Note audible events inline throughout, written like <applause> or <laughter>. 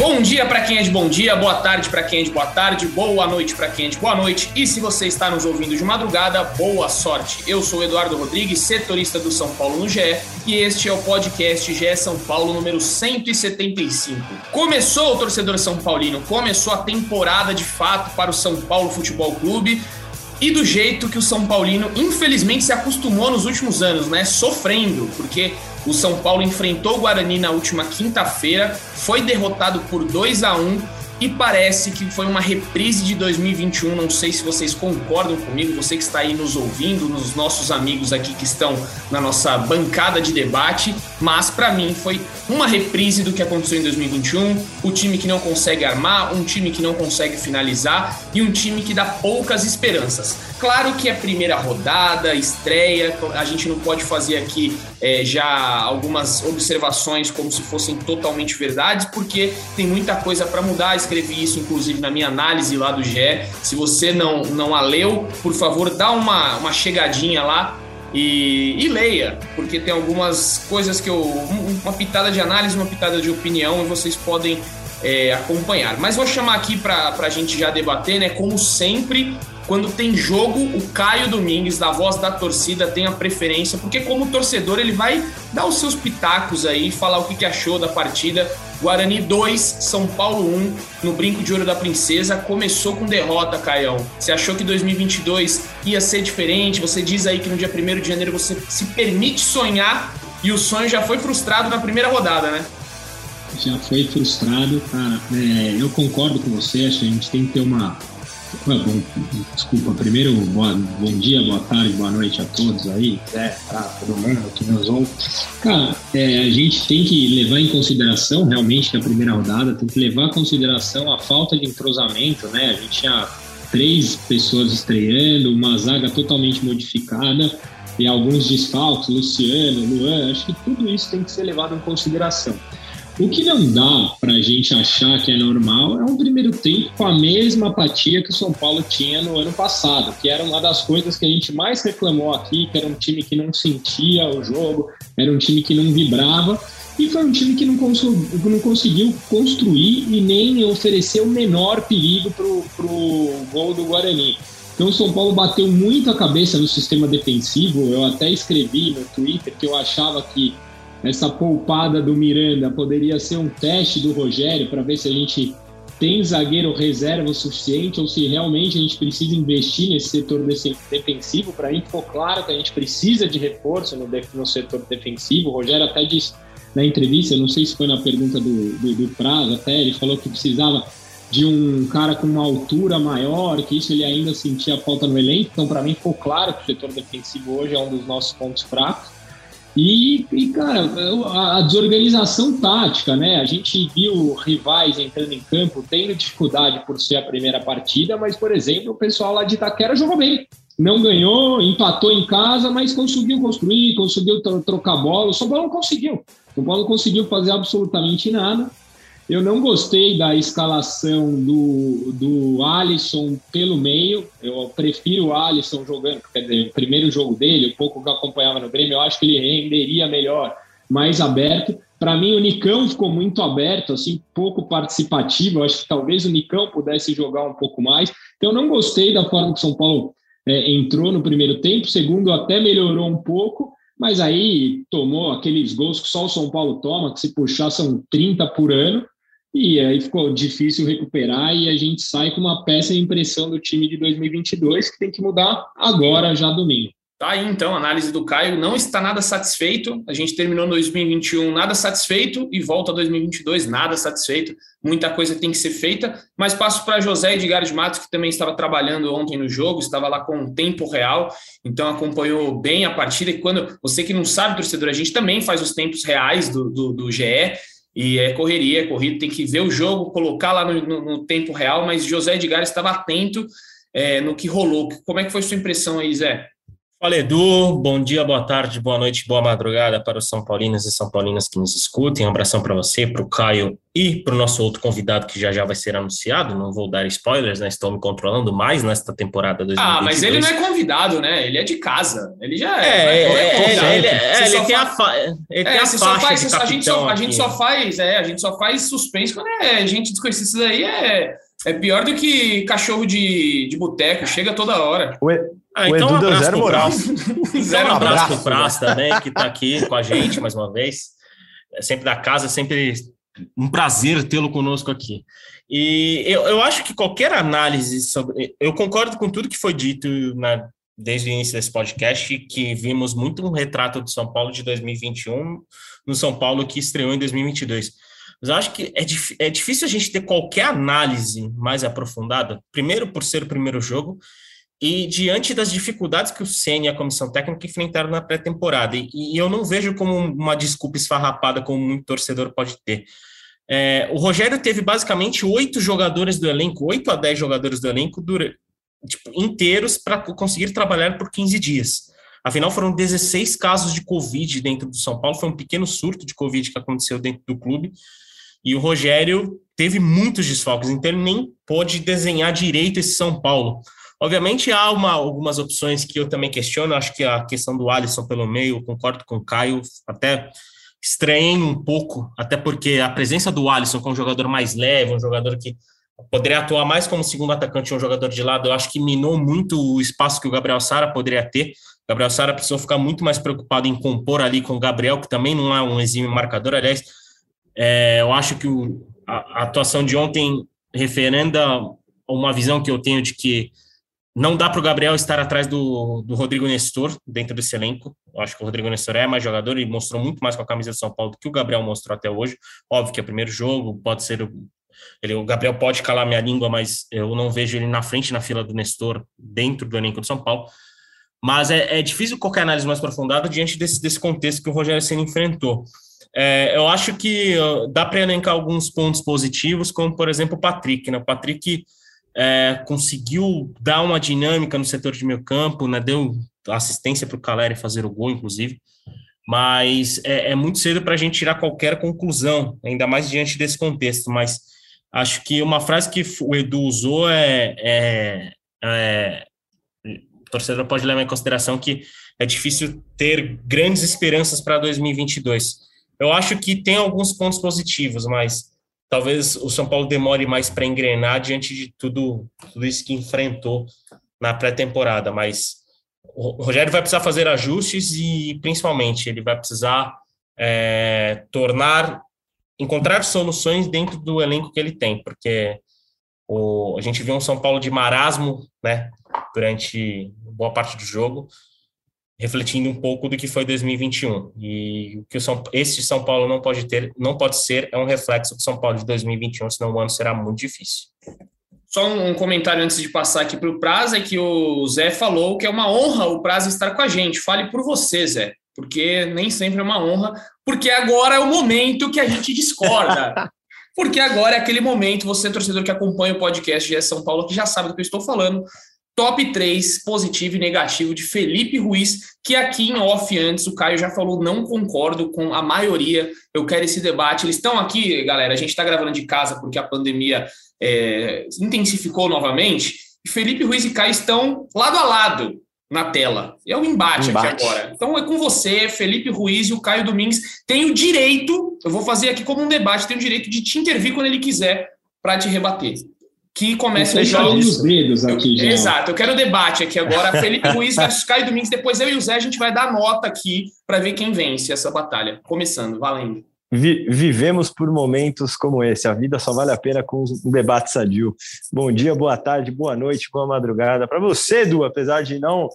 Bom dia para quem é de bom dia, boa tarde para quem é de boa tarde, boa noite para quem é de boa noite. E se você está nos ouvindo de madrugada, boa sorte. Eu sou Eduardo Rodrigues, setorista do São Paulo no GE, e este é o podcast GE São Paulo número 175. Começou o torcedor São Paulino, começou a temporada de fato para o São Paulo Futebol Clube. E do jeito que o São Paulino, infelizmente, se acostumou nos últimos anos, né? Sofrendo, porque o São Paulo enfrentou o Guarani na última quinta-feira, foi derrotado por 2 a 1 e parece que foi uma reprise de 2021. Não sei se vocês concordam comigo, você que está aí nos ouvindo, nos nossos amigos aqui que estão na nossa bancada de debate, mas para mim foi uma reprise do que aconteceu em 2021. O time que não consegue armar, um time que não consegue finalizar e um time que dá poucas esperanças. Claro que é primeira rodada, estreia, a gente não pode fazer aqui é, já algumas observações como se fossem totalmente verdades, porque tem muita coisa para mudar. Escrevi isso, inclusive, na minha análise lá do GE. Se você não, não a leu, por favor, dá uma, uma chegadinha lá e, e, leia, porque tem algumas coisas que eu. Uma pitada de análise, uma pitada de opinião, e vocês podem é, acompanhar. Mas vou chamar aqui para a gente já debater, né? Como sempre, quando tem jogo, o Caio Domingues, da voz da torcida, tem a preferência, porque como torcedor ele vai dar os seus pitacos aí, falar o que achou da partida. Guarani 2, São Paulo 1, no Brinco de Ouro da Princesa. Começou com derrota, Caião. Você achou que 2022 ia ser diferente? Você diz aí que no dia 1 de janeiro você se permite sonhar e o sonho já foi frustrado na primeira rodada, né? Já foi frustrado, cara. É, eu concordo com você, acho que a gente tem que ter uma bom, desculpa, primeiro, boa, bom dia, boa tarde, boa noite a todos aí, Zé, tá, todo mundo que nos ouve. Cara, é, a gente tem que levar em consideração, realmente, que a primeira rodada tem que levar em consideração a falta de entrosamento, né? A gente tinha três pessoas estreando, uma zaga totalmente modificada e alguns desfalques, Luciano, Luan, acho que tudo isso tem que ser levado em consideração. O que não dá para a gente achar que é normal é um primeiro tempo com a mesma apatia que o São Paulo tinha no ano passado, que era uma das coisas que a gente mais reclamou aqui, que era um time que não sentia o jogo, era um time que não vibrava, e foi um time que não, não conseguiu construir e nem oferecer o menor perigo para o gol do Guarani. Então o São Paulo bateu muito a cabeça no sistema defensivo, eu até escrevi no Twitter que eu achava que essa poupada do Miranda poderia ser um teste do Rogério para ver se a gente tem zagueiro reserva o suficiente ou se realmente a gente precisa investir nesse setor defensivo. Para mim ficou claro que a gente precisa de reforço no, no setor defensivo. O Rogério até disse na entrevista, não sei se foi na pergunta do, do, do Prazo, até ele falou que precisava de um cara com uma altura maior, que isso ele ainda sentia falta no elenco. Então, para mim, ficou claro que o setor defensivo hoje é um dos nossos pontos fracos. E, e, cara, a desorganização tática, né? A gente viu rivais entrando em campo tendo dificuldade por ser a primeira partida, mas, por exemplo, o pessoal lá de Itaquera jogou bem. Não ganhou, empatou em casa, mas conseguiu construir, conseguiu trocar bola. O São Paulo não conseguiu. O São Paulo não conseguiu fazer absolutamente nada. Eu não gostei da escalação do, do Alisson pelo meio. Eu prefiro o Alisson jogando, quer dizer, o primeiro jogo dele, o pouco que eu acompanhava no Grêmio, eu acho que ele renderia melhor, mais aberto. Para mim, o Nicão ficou muito aberto, assim, pouco participativo. Eu acho que talvez o Nicão pudesse jogar um pouco mais. Então, eu não gostei da forma que o São Paulo é, entrou no primeiro tempo. Segundo, até melhorou um pouco, mas aí tomou aqueles gols que só o São Paulo toma, que se puxar são 30 por ano. E aí ficou difícil recuperar e a gente sai com uma péssima impressão do time de 2022 que tem que mudar agora, já domingo. Tá aí então, a análise do Caio não está nada satisfeito. A gente terminou 2021 nada satisfeito e volta 2022 nada satisfeito. Muita coisa tem que ser feita, mas passo para José Edgar de Matos, que também estava trabalhando ontem no jogo, estava lá com tempo real, então acompanhou bem a partida. E quando você que não sabe, torcedor, a gente também faz os tempos reais do, do, do GE. E é correria, é corrido, tem que ver o jogo, colocar lá no, no, no tempo real, mas José Edgar estava atento é, no que rolou. Como é que foi sua impressão aí, Zé? Fala Edu, bom dia, boa tarde, boa noite, boa madrugada para os São Paulinos e São Paulinas que nos escutem. Um abração para você, para o Caio e para o nosso outro convidado que já já vai ser anunciado. Não vou dar spoilers, né? Estou me controlando mais nesta temporada 2022. Ah, mas ele não é convidado, né? Ele é de casa. Ele já é. É, é, é ele, é, ele tem a, fa... ele tem a faixa faz, de a gente só, a gente só faz, é, a gente só faz suspense quando é gente desconhecida. Isso daí é é pior do que cachorro de, de boteco, chega toda hora. O, ah, o então Edu um deu zero moral. <laughs> zero um abraço pro Praz também, que está aqui com a gente mais uma vez. É sempre da casa, sempre um prazer tê-lo conosco aqui. E eu, eu acho que qualquer análise sobre. Eu concordo com tudo que foi dito na, desde o início desse podcast, que vimos muito um retrato do São Paulo de 2021 no São Paulo que estreou em 2022 mas eu acho que é, é difícil a gente ter qualquer análise mais aprofundada, primeiro por ser o primeiro jogo, e diante das dificuldades que o Senna e a comissão técnica enfrentaram na pré-temporada. E, e, eu não vejo como uma desculpa esfarrapada, como muito torcedor pode ter. É, o Rogério teve basicamente oito jogadores do elenco, oito a dez jogadores do elenco, dura, tipo, inteiros para conseguir trabalhar por 15 dias. Afinal, foram 16 casos de Covid dentro do São Paulo, foi um pequeno surto de Covid que aconteceu dentro do clube. E o Rogério teve muitos desfalques, então ele nem pôde desenhar direito esse São Paulo. Obviamente há uma, algumas opções que eu também questiono, acho que a questão do Alisson pelo meio, concordo com o Caio, até estranhei um pouco, até porque a presença do Alisson como um jogador mais leve, um jogador que poderia atuar mais como segundo atacante, um jogador de lado, eu acho que minou muito o espaço que o Gabriel Sara poderia ter. O Gabriel Sara precisou ficar muito mais preocupado em compor ali com o Gabriel, que também não é um exímio marcador, aliás, é, eu acho que o, a, a, atuação de ontem referenda uma visão que eu tenho de que não dá para o Gabriel estar atrás do, do Rodrigo Nestor dentro desse elenco. Eu acho que o Rodrigo Nestor é mais jogador e mostrou muito mais com a camisa de São Paulo do que o Gabriel mostrou até hoje. Óbvio que é o primeiro jogo, pode ser. Ele, o Gabriel pode calar minha língua, mas eu não vejo ele na frente na fila do Nestor dentro do elenco de São Paulo. Mas é, é difícil qualquer análise mais aprofundada diante desse, desse contexto que o Rogério Senna enfrentou. É, eu acho que dá para elencar alguns pontos positivos, como por exemplo o Patrick. Né? O Patrick é, conseguiu dar uma dinâmica no setor de meio campo, né? deu assistência para o Caleri fazer o gol, inclusive. Mas é, é muito cedo para a gente tirar qualquer conclusão, ainda mais diante desse contexto. Mas acho que uma frase que o Edu usou é, é, é o torcedor pode levar em consideração que é difícil ter grandes esperanças para 2022 eu acho que tem alguns pontos positivos, mas talvez o São Paulo demore mais para engrenar diante de tudo, tudo isso que enfrentou na pré-temporada. Mas o Rogério vai precisar fazer ajustes e, principalmente, ele vai precisar é, tornar, encontrar soluções dentro do elenco que ele tem, porque o, a gente viu um São Paulo de marasmo, né, durante boa parte do jogo refletindo um pouco do que foi 2021. E o que o São, esse São Paulo não pode ter, não pode ser, é um reflexo do São Paulo de 2021, senão o ano será muito difícil. Só um comentário antes de passar aqui para o Prazo, é que o Zé falou que é uma honra o Prazo estar com a gente. Fale por você, Zé, porque nem sempre é uma honra, porque agora é o momento que a gente discorda. <laughs> porque agora é aquele momento, você, torcedor que acompanha o podcast de São Paulo, que já sabe do que eu estou falando, top 3 positivo e negativo de Felipe Ruiz, que aqui em off antes o Caio já falou, não concordo com a maioria, eu quero esse debate. Eles estão aqui, galera, a gente está gravando de casa porque a pandemia é, intensificou novamente, Felipe Ruiz e Caio estão lado a lado na tela. É um embate, embate, aqui agora. Então é com você, Felipe Ruiz e o Caio Domingues. Tem o direito, eu vou fazer aqui como um debate, tem o direito de te intervir quando ele quiser para te rebater que começa os jogos. os dedos aqui, já. Exato, eu quero debate aqui agora. <laughs> Felipe Ruiz versus Caio Domingues. Depois eu e o Zé a gente vai dar nota aqui para ver quem vence essa batalha. Começando, valendo. Vi, vivemos por momentos como esse. A vida só vale a pena com um debate sadio. Bom dia, boa tarde, boa noite, boa madrugada. Para você, Edu, apesar de não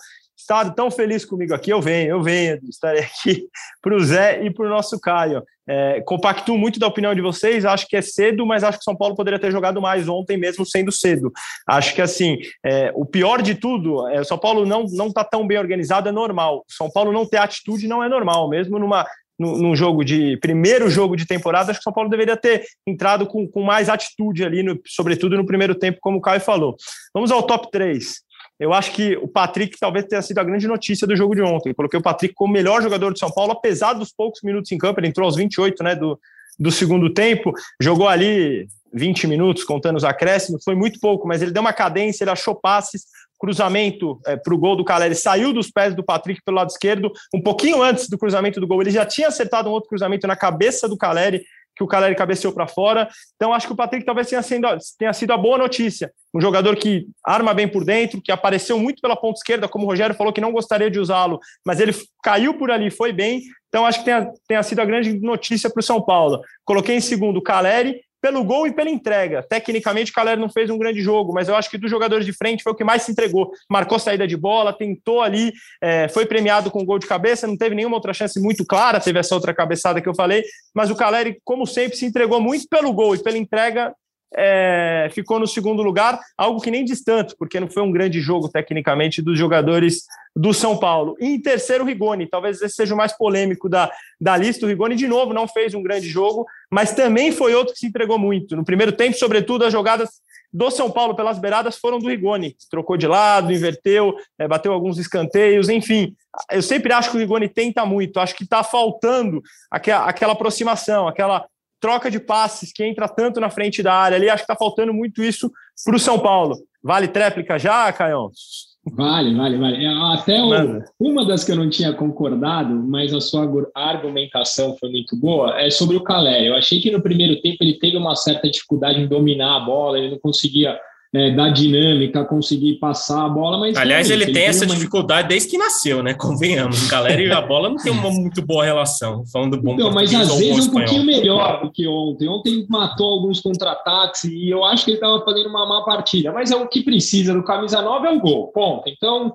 estar tão feliz comigo aqui, eu venho, eu venho, estarei aqui <laughs> para o Zé e para o nosso Caio. É, muito da opinião de vocês, acho que é cedo, mas acho que São Paulo poderia ter jogado mais ontem, mesmo sendo cedo. Acho que assim, é, o pior de tudo, é, São Paulo não não está tão bem organizado, é normal. São Paulo não ter atitude não é normal, mesmo numa num jogo de primeiro jogo de temporada, acho que o São Paulo deveria ter entrado com, com mais atitude ali, no, sobretudo no primeiro tempo, como o Caio falou. Vamos ao top 3. Eu acho que o Patrick talvez tenha sido a grande notícia do jogo de ontem. Eu coloquei o Patrick como o melhor jogador de São Paulo, apesar dos poucos minutos em campo. Ele entrou aos 28 né, do, do segundo tempo, jogou ali 20 minutos, contando os acréscimos, foi muito pouco, mas ele deu uma cadência, ele achou passes, cruzamento é, para o gol do Caleri, saiu dos pés do Patrick pelo lado esquerdo, um pouquinho antes do cruzamento do gol, ele já tinha acertado um outro cruzamento na cabeça do Caleri, que o Caleri cabeceou para fora. Então, acho que o Patrick talvez tenha sido, tenha sido a boa notícia. Um jogador que arma bem por dentro, que apareceu muito pela ponta esquerda, como o Rogério falou que não gostaria de usá-lo, mas ele caiu por ali, foi bem. Então, acho que tenha, tenha sido a grande notícia para o São Paulo. Coloquei em segundo o Caleri pelo gol e pela entrega. Tecnicamente, o Caleri não fez um grande jogo, mas eu acho que dos jogadores de frente foi o que mais se entregou. Marcou saída de bola, tentou ali, é, foi premiado com gol de cabeça, não teve nenhuma outra chance muito clara, teve essa outra cabeçada que eu falei, mas o Caleri, como sempre, se entregou muito pelo gol e pela entrega é, ficou no segundo lugar, algo que nem diz tanto, porque não foi um grande jogo tecnicamente dos jogadores do São Paulo. E em terceiro, o Rigoni, talvez esse seja o mais polêmico da, da lista. O Rigoni, de novo, não fez um grande jogo, mas também foi outro que se entregou muito. No primeiro tempo, sobretudo, as jogadas do São Paulo pelas beiradas foram do Rigoni. Trocou de lado, inverteu, é, bateu alguns escanteios, enfim. Eu sempre acho que o Rigoni tenta muito, acho que está faltando aquela, aquela aproximação, aquela troca de passes que entra tanto na frente da área ali. Acho que está faltando muito isso para o São Paulo. Vale tréplica já, Caião? Vale, vale, vale. É, até o, uma das que eu não tinha concordado, mas a sua argumentação foi muito boa, é sobre o Calé. Eu achei que no primeiro tempo ele teve uma certa dificuldade em dominar a bola, ele não conseguia é, da dinâmica, conseguir passar a bola, mas. Aliás, ele, ele tem essa uma... dificuldade desde que nasceu, né? Convenhamos. Galera e a bola não tem uma <laughs> muito boa relação. Falando bom Então, mas às vezes um pouquinho melhor do que ontem. Ontem matou alguns contra-ataques e eu acho que ele estava fazendo uma má partida. Mas é o que precisa do camisa 9 é o gol. Ponto. Então,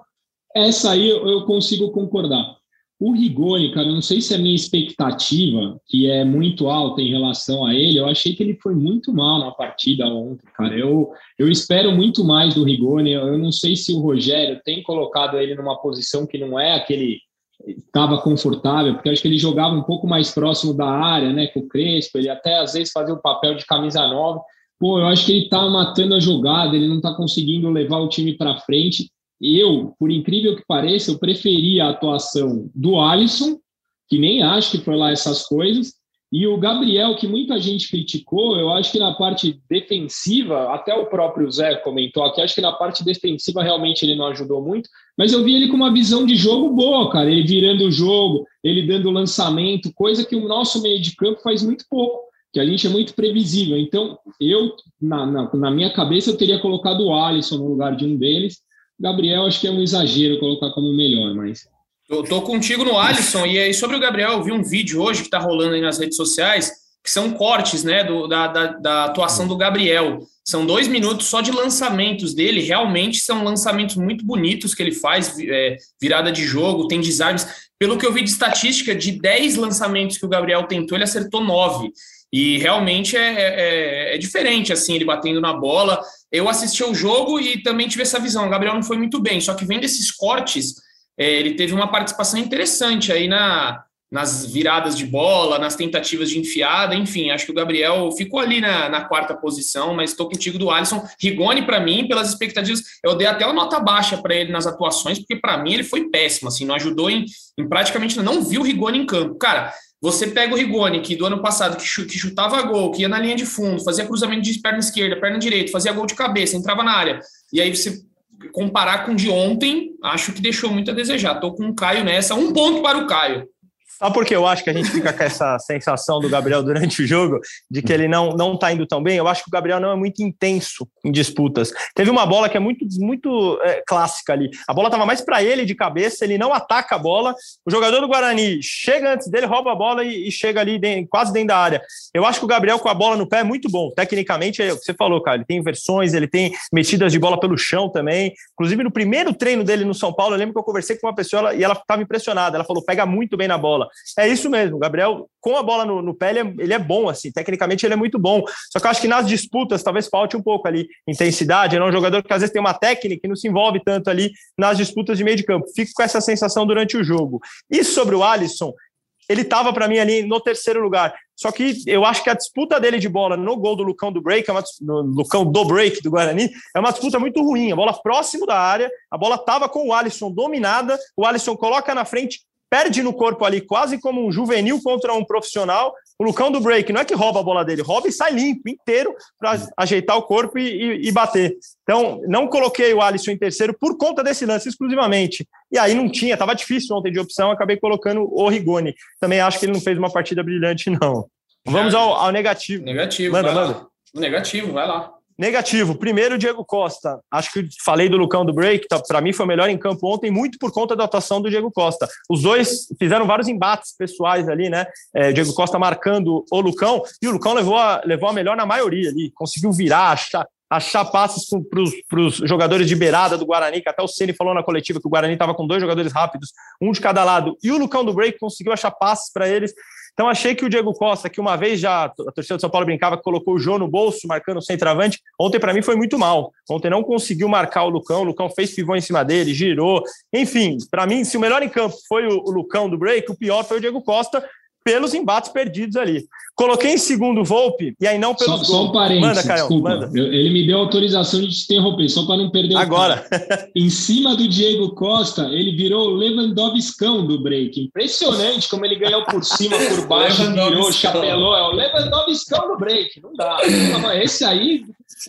essa aí eu consigo concordar. O Rigoni, cara, eu não sei se é a minha expectativa, que é muito alta em relação a ele, eu achei que ele foi muito mal na partida ontem, cara. Eu, eu espero muito mais do Rigoni. Eu não sei se o Rogério tem colocado ele numa posição que não é aquele estava confortável, porque acho que ele jogava um pouco mais próximo da área, né, com o Crespo, ele até às vezes fazia o papel de camisa nova. Pô, eu acho que ele está matando a jogada, ele não está conseguindo levar o time para frente eu, por incrível que pareça, eu preferi a atuação do Alisson, que nem acho que foi lá essas coisas, e o Gabriel, que muita gente criticou, eu acho que na parte defensiva, até o próprio Zé comentou aqui, acho que na parte defensiva realmente ele não ajudou muito, mas eu vi ele com uma visão de jogo boa, cara, ele virando o jogo, ele dando lançamento, coisa que o nosso meio de campo faz muito pouco, que a gente é muito previsível. Então, eu, na, na, na minha cabeça, eu teria colocado o Alisson no lugar de um deles, Gabriel, acho que é um exagero colocar como melhor, mas. Eu tô contigo no Alisson, e aí sobre o Gabriel, eu vi um vídeo hoje que está rolando aí nas redes sociais, que são cortes né, do, da, da, da, atuação do Gabriel. São dois minutos só de lançamentos dele, realmente são lançamentos muito bonitos que ele faz, é, virada de jogo, tem desarmes. Pelo que eu vi de estatística, de 10 lançamentos que o Gabriel tentou, ele acertou 9. E realmente é, é, é, é diferente, assim, ele batendo na bola eu assisti ao jogo e também tive essa visão. O Gabriel não foi muito bem, só que vendo esses cortes, é, ele teve uma participação interessante aí na, nas viradas de bola, nas tentativas de enfiada, enfim, acho que o Gabriel ficou ali na, na quarta posição, mas estou contigo do Alisson. Rigoni, para mim, pelas expectativas, eu dei até uma nota baixa para ele nas atuações, porque para mim ele foi péssimo, assim, não ajudou em, em praticamente, não viu o Rigoni em campo. Cara, você pega o Rigoni, que do ano passado, que chutava gol, que ia na linha de fundo, fazia cruzamento de perna esquerda, perna direita, fazia gol de cabeça, entrava na área. E aí você comparar com o de ontem, acho que deixou muito a desejar. Estou com o Caio nessa. Um ponto para o Caio. Sabe por que eu acho que a gente fica com essa <laughs> sensação do Gabriel durante o jogo, de que ele não não está indo tão bem? Eu acho que o Gabriel não é muito intenso em disputas. Teve uma bola que é muito muito é, clássica ali. A bola estava mais para ele de cabeça, ele não ataca a bola. O jogador do Guarani chega antes dele, rouba a bola e, e chega ali dentro, quase dentro da área. Eu acho que o Gabriel com a bola no pé é muito bom. Tecnicamente, é o que você falou, cara. Ele tem inversões, ele tem metidas de bola pelo chão também. Inclusive, no primeiro treino dele no São Paulo, eu lembro que eu conversei com uma pessoa e ela estava impressionada. Ela falou: pega muito bem na bola. É isso mesmo, Gabriel, com a bola no, no pé, ele é, ele é, bom, assim, tecnicamente ele é muito bom. Só que eu acho que nas disputas talvez falte um pouco ali intensidade. Ele é um jogador que às vezes tem uma técnica e não se envolve tanto ali nas disputas de meio de campo. Fico com essa sensação durante o jogo. E sobre o Alisson, ele estava para mim ali no terceiro lugar. Só que eu acho que a disputa dele de bola no gol do Lucão do break, é uma, no Lucão do break do Guarani, é uma disputa muito ruim. A bola próximo da área, a bola estava com o Alisson dominada, o Alisson coloca na frente, perde no corpo ali, quase como um juvenil contra um profissional. O Lucão do break não é que rouba a bola dele, rouba e sai limpo inteiro para ajeitar o corpo e, e, e, bater. Então, não coloquei o Alisson em terceiro por conta desse lance exclusivamente. E aí não tinha, estava difícil ontem de opção, acabei colocando o Rigoni. Também acho que ele não fez uma partida brilhante, não. Vamos ao, ao negativo. Negativo. Manda, manda. Negativo, vai lá. Negativo. Primeiro, Diego Costa. Acho que falei do Lucão do Break, tá, para mim foi melhor em campo ontem, muito por conta da atuação do Diego Costa. Os dois fizeram vários embates pessoais ali, né? É, Diego Costa marcando o Lucão, e o Lucão levou a, levou a melhor na maioria ali, conseguiu virar, achar, achar passes para os jogadores de beirada do Guarani, que até o Ceni falou na coletiva que o Guarani estava com dois jogadores rápidos, um de cada lado, e o Lucão do Break conseguiu achar passes para eles. Então, achei que o Diego Costa, que uma vez já a torcida do São Paulo brincava colocou o Jô no bolso, marcando o centroavante, ontem para mim foi muito mal. Ontem não conseguiu marcar o Lucão, o Lucão fez pivô em cima dele, girou. Enfim, para mim, se o melhor em campo foi o, o Lucão do break, o pior foi o Diego Costa, pelos embates perdidos ali. Coloquei em segundo Volpe e aí não pelos só. Só um parênteses, manda, Caio, desculpa. Manda. Eu, ele me deu autorização de te interromper, só para não perder Agora. em cima do Diego Costa, ele virou o Lewandowskão do break. Impressionante como ele ganhou por cima, por baixo, virou, chapelou. É o Lewandowskão do break. Não dá. Esse aí,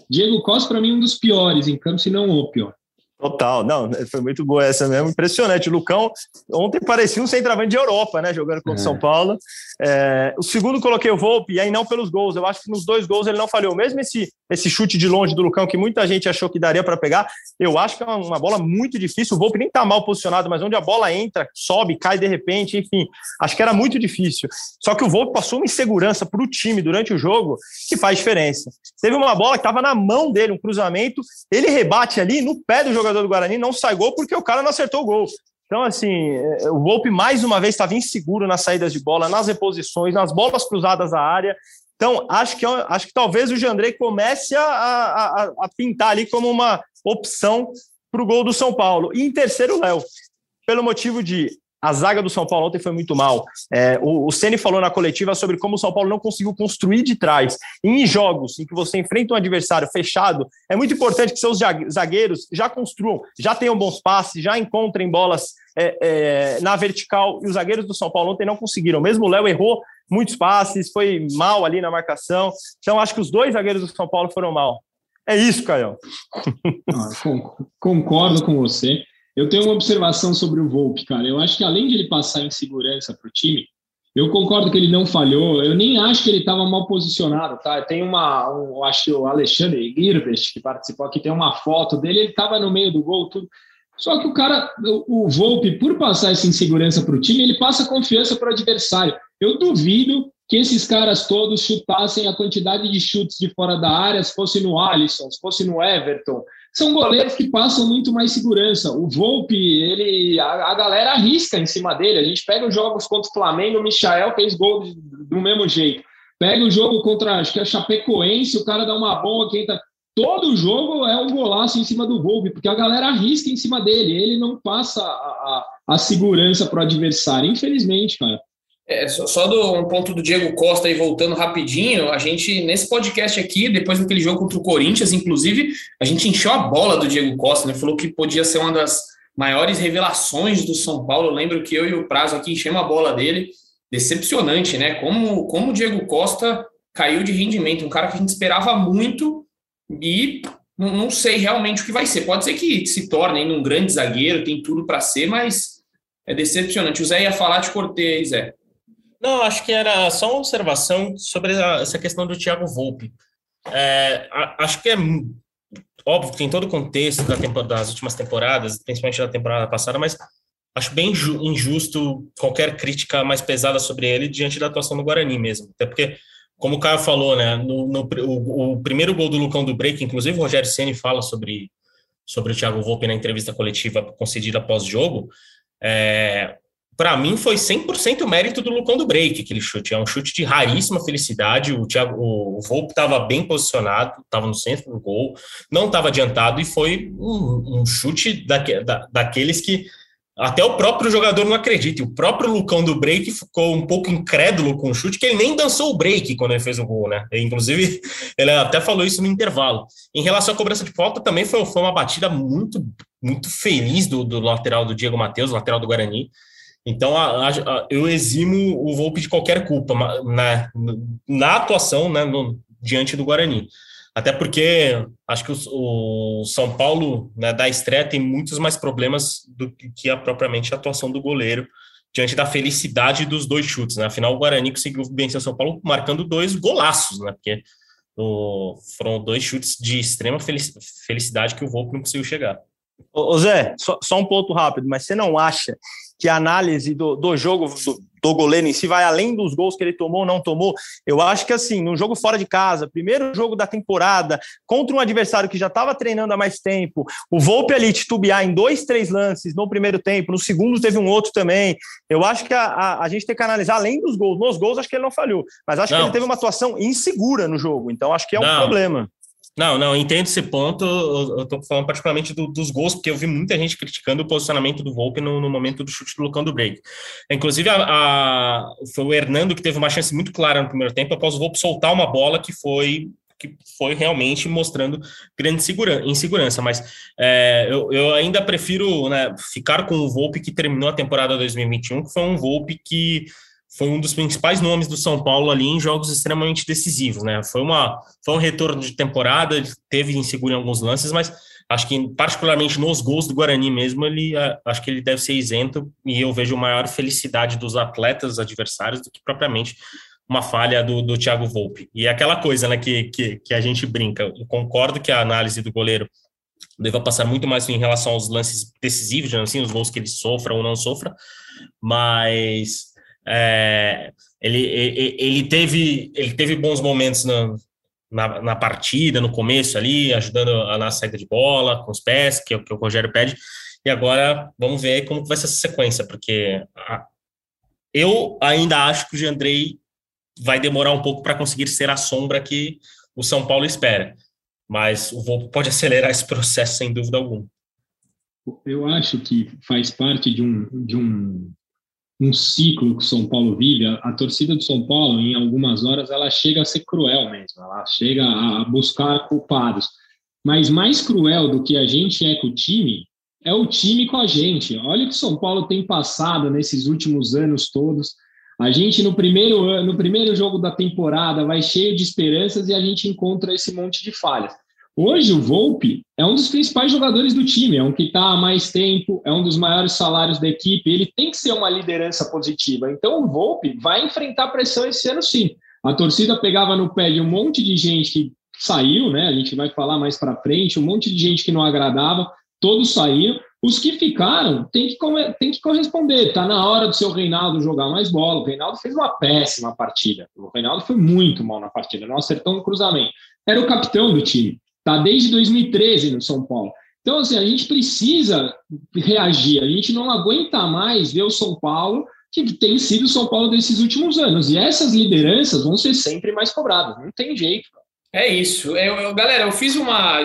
Diego Costa, para mim, é um dos piores em campo, se não o pior. Total, não, foi muito boa essa mesmo, impressionante. O Lucão ontem parecia um centroavante de Europa, né? Jogando contra o é. São Paulo. É, o segundo coloquei o Volpe, e aí não pelos gols. Eu acho que nos dois gols ele não falhou. Mesmo esse, esse chute de longe do Lucão, que muita gente achou que daria para pegar, eu acho que é uma bola muito difícil. O Volpe nem tá mal posicionado, mas onde a bola entra, sobe, cai de repente, enfim, acho que era muito difícil. Só que o Volpe passou uma insegurança para o time durante o jogo que faz diferença. Teve uma bola que estava na mão dele, um cruzamento, ele rebate ali no pé do jogador jogador do Guarani não sai gol porque o cara não acertou o gol. Então, assim, é, o Volpe mais uma vez estava inseguro nas saídas de bola, nas reposições, nas bolas cruzadas à área. Então, acho que, acho que talvez o Jandrei comece a, a, a pintar ali como uma opção para o gol do São Paulo. E em terceiro, Léo, pelo motivo de a zaga do São Paulo ontem foi muito mal. É, o, o Ceni falou na coletiva sobre como o São Paulo não conseguiu construir de trás. Em jogos em que você enfrenta um adversário fechado, é muito importante que seus zagueiros já construam, já tenham bons passes, já encontrem bolas é, é, na vertical. E os zagueiros do São Paulo ontem não conseguiram. Mesmo o Léo errou muitos passes, foi mal ali na marcação. Então, acho que os dois zagueiros do São Paulo foram mal. É isso, Caio. <laughs> Ah, concordo com você. Eu tenho uma observação sobre o Volpe, cara. Eu acho que além de ele passar insegurança para o time, eu concordo que ele não falhou. Eu nem acho que ele estava mal posicionado, tá? Tem uma, um, acho que o Alexandre Girvest, que participou aqui, tem uma foto dele. Ele estava no meio do gol, tudo. Só que o cara, o, Volpe, por passar essa insegurança para o time, ele passa confiança para o adversário. Eu duvido que esses caras todos chutassem a quantidade de chutes de fora da área, se fosse no Alisson, se fosse no Everton, são goleiros que passam muito mais segurança. O Volpe, ele, a, a, galera arrisca em cima dele. A gente pega os jogos contra o Flamengo, o Michael fez gol do mesmo jeito. Pega o jogo contra, acho que é Chapecoense, o cara dá uma bomba, quem tá... Todo jogo é um golaço em cima do Volpe, porque a galera arrisca em cima dele. Ele não passa a, a, a segurança para o adversário, infelizmente, cara. É, só do um ponto do Diego Costa aí voltando rapidinho, a gente nesse podcast aqui, depois daquele jogo contra o Corinthians, inclusive, a gente encheu a bola do Diego Costa, né? Falou que podia ser uma das maiores revelações do São Paulo. Eu lembro que eu e o Prazo aqui enchemos a bola dele. Decepcionante, né? Como, como o Diego Costa caiu de rendimento, um cara que a gente esperava muito e não, sei realmente o que vai ser. Pode ser que se torne um grande zagueiro, tem tudo para ser, mas é decepcionante. O Zé ia falar, te cortei, Zé. Não, acho que era só uma observação sobre essa questão do Thiago Volpe. É, acho que é óbvio que tem todo o contexto da das últimas temporadas, principalmente da temporada passada, mas acho bem injusto qualquer crítica mais pesada sobre ele diante da atuação do Guarani mesmo. Até porque, como o Caio falou, né, no, no o, o, primeiro gol do Lucão do Break, inclusive o Rogério Ceni fala sobre, sobre o Thiago Volpe na entrevista coletiva concedida após jogo. É, para mim foi 100% mérito do Lucão do Break, aquele chute. É um chute de raríssima felicidade. O, Thiago, o Volpe estava bem posicionado, estava no centro do gol, não estava adiantado e foi um, um chute daque, da, daqueles que até o próprio jogador não acredita. O próprio Lucão do break ficou um pouco incrédulo com o chute, que ele nem dançou o break quando ele fez o gol, né? Inclusive, <laughs> ele até falou isso no intervalo. Em relação à cobrança de falta, também foi, foi uma batida muito, muito feliz do, do lateral do Diego Matheus, lateral do Guarani. Então, a, a, eu eximo o Volpe de qualquer culpa na, na atuação né, no, diante do Guarani. Até porque acho que o, o São Paulo, né, da estreia, tem muitos mais problemas do que a propriamente a atuação do goleiro, diante da felicidade dos dois chutes. Né? Afinal, o Guarani conseguiu vencer o São Paulo marcando dois golaços, né? porque o, foram dois chutes de extrema felicidade que o Volpe não conseguiu chegar. Ô Zé, só, só, um ponto rápido, mas você não acha que a análise do, do jogo do, do, goleiro em si vai além dos gols que ele tomou ou não tomou? Eu acho que assim, num jogo fora de casa, primeiro jogo da temporada, contra um adversário que já estava treinando há mais tempo, o Volpe ali titubear em dois, três lances no primeiro tempo, no segundo teve um outro também. Eu acho que a, a, a gente tem que analisar além dos gols. Nos gols, acho que ele não falhou, mas acho não. que ele teve uma atuação insegura no jogo, então acho que é um não. problema. Não, não, entendo esse ponto. Eu estou falando particularmente do, dos gols, porque eu vi muita gente criticando o posicionamento do Volpe no, no momento do chute do Lucão do break. Inclusive, a, a, foi o Hernando que teve uma chance muito clara no primeiro tempo, após o Volpe soltar uma bola que foi que foi realmente mostrando grande segurança, insegurança, mas é, eu, eu, ainda prefiro né, ficar com o Volpe que terminou a temporada 2021, que foi um Volpe que foi um dos principais nomes do São Paulo ali em jogos extremamente decisivos, né? Foi, uma, foi um retorno de temporada, teve inseguro em alguns lances, mas acho que particularmente nos gols do Guarani mesmo, ele acho que ele deve ser isento e eu vejo maior felicidade dos atletas adversários do que propriamente uma falha do, do Thiago Volpe. E é aquela coisa, né, que, que, que a gente brinca. Eu concordo que a análise do goleiro deva passar muito mais em relação aos lances decisivos, assim, os gols que ele sofra ou não sofra, mas é, ele, ele, teve, ele teve bons momentos na, na, na, partida, no começo ali, ajudando na saída de bola, com os pés, que, é que o Rogério pede. E agora vamos ver como vai ser essa sequência, porque a, eu ainda acho que o Jandrei vai demorar um pouco para conseguir ser a sombra que o São Paulo espera. Mas o Volpo pode acelerar esse processo sem dúvida alguma. Eu acho que faz parte de um, de um um ciclo que o São Paulo vive, a, a, torcida do São Paulo, em algumas horas, ela chega a ser cruel mesmo, ela chega a buscar culpados. Mas mais cruel do que a gente é com o time, é o time com a gente. Olha o que o São Paulo tem passado nesses últimos anos todos. A gente, no primeiro, no primeiro jogo da temporada, vai cheio de esperanças e a gente encontra esse monte de falhas. Hoje, o Volpe é um dos principais jogadores do time, é um que está há mais tempo, é um dos maiores salários da equipe, ele tem que ser uma liderança positiva. Então, o Volpe vai enfrentar pressão esse ano, sim. A torcida pegava no pé de um monte de gente que saiu, né? A gente vai falar mais para frente, um monte de gente que não agradava, todos saíram. Os que ficaram têm que, que corresponder. Está na hora do seu Reinaldo jogar mais bola. O Reinaldo fez uma péssima partida. O Reinaldo foi muito mal na partida, não acertou no cruzamento. Era o capitão do time. Está desde 2013 no São Paulo. Então, assim, a gente precisa reagir. A gente não aguenta mais ver o São Paulo que tem sido o São Paulo desses últimos anos. E essas lideranças vão ser sempre mais cobradas. Não tem jeito. É isso. Eu, eu, galera, eu fiz uma,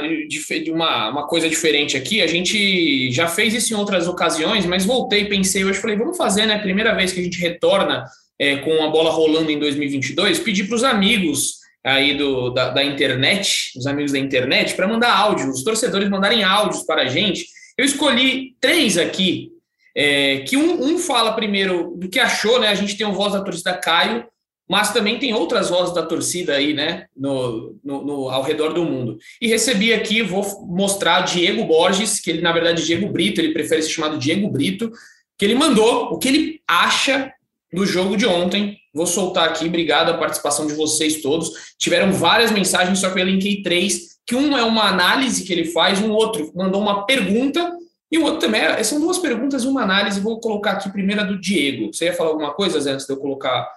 uma, uma coisa diferente aqui. A gente já fez isso em outras ocasiões, mas voltei, pensei hoje, falei, vamos fazer, né? Primeira vez que a gente retorna é, com a bola rolando em 2022, pedir para os amigos aí do, da, da internet, os amigos da internet, para mandar áudio, os torcedores mandarem áudios para a gente. Eu escolhi três aqui, é, que um, um, fala primeiro do que achou, né? A gente tem o voz da torcida Caio, mas também tem outras vozes da torcida aí, né? No, no, no, ao redor do mundo. E recebi aqui, vou mostrar Diego Borges, que ele, na verdade, Diego Brito, ele prefere ser chamado Diego Brito, que ele mandou o que ele acha do jogo de ontem Vou soltar aqui, obrigado a participação de vocês todos. Tiveram várias mensagens, só que eu linkei três, que um é uma análise que ele faz, um outro mandou uma pergunta, e o outro também, é, são duas perguntas e uma análise. Vou colocar aqui primeiro a do Diego. Você ia falar alguma coisa, Zé, antes de eu colocar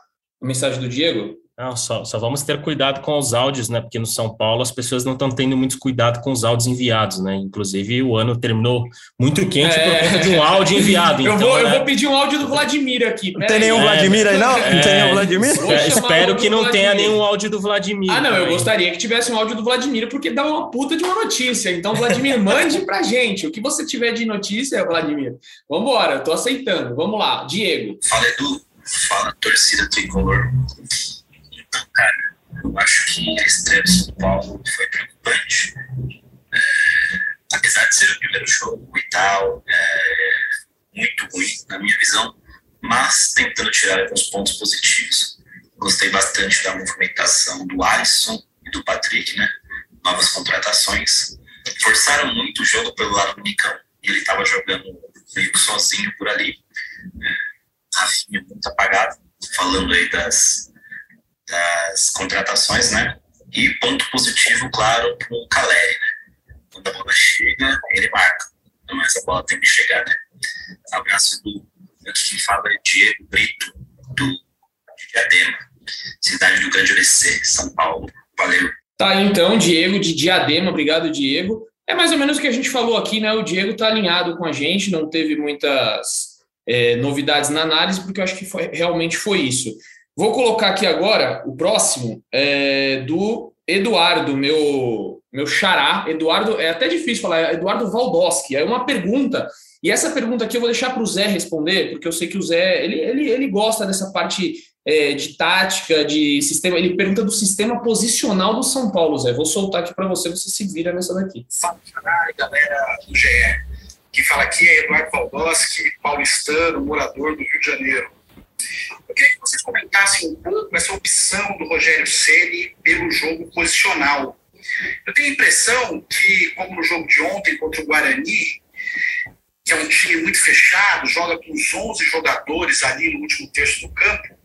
a mensagem do Diego? Não, só, só vamos ter cuidado com os áudios, né? Porque no São Paulo as pessoas não estão tendo muito cuidado com os áudios enviados, né? Inclusive o ano terminou muito quente é... por conta de um áudio enviado. <laughs> eu, então, vou, né? eu vou pedir um áudio do Vladimir aqui. Não tem nenhum é, Vladimir aí, não? É, não tem nenhum Vladimir? espero que não tenha nenhum áudio do Vladimir. Ah, não, também. eu gostaria que tivesse um áudio do Vladimir, porque dá uma puta de uma notícia. Então, Vladimir, <laughs> mande pra gente. O que você tiver de notícia, Vladimir. Vambora, eu tô aceitando. Vamos lá, Diego. Fala, Edu. Fala, torcida tricolor. Então, cara, eu acho que a estreia do São Paulo foi preocupante. É, apesar de ser o primeiro jogo e tal, é muito ruim, na minha visão, mas tentando tirar alguns pontos positivos. Gostei bastante da movimentação do Alisson e do Patrick, né? Novas contratações. Forçaram muito o jogo pelo lado do Nicão. Ele estava jogando meio que sozinho por ali. É, Rafinha muito apagado, falando aí das, das contratações, né? E ponto positivo, claro, para o Caleri, né? Quando a bola chega, ele marca. Mas a bola tem que chegar, né? Abraço do. Aqui quem fala é Diego Brito, do Diadema, cidade do Grande ABC, São Paulo. Valeu. Tá, então, Diego de Diadema, obrigado, Diego. É mais ou menos o que a gente falou aqui, né? O Diego tá alinhado com a gente, não teve muitas é, novidades na análise, porque eu acho que foi, realmente foi isso. Vou colocar aqui agora o próximo é, do Eduardo, meu, meu xará. Eduardo, é até difícil falar, é Eduardo Valdoski. É uma pergunta, e essa pergunta aqui eu vou deixar para o Zé responder, porque eu sei que o Zé ele, ele, ele gosta dessa parte é, de tática, de sistema. Ele pergunta do sistema posicional do São Paulo, Zé. Vou soltar aqui para você, você se vira nessa daqui. Fala, galera do GE. Quem fala aqui é Eduardo Valdoski, paulistano, morador do Rio de Janeiro. Eu queria que vocês comentassem um pouco essa opção do Rogério Ceni pelo jogo posicional. Eu tenho a impressão que, como no jogo de ontem contra o Guarani, que é um time muito fechado, joga com os 11 jogadores ali no último terço do campo,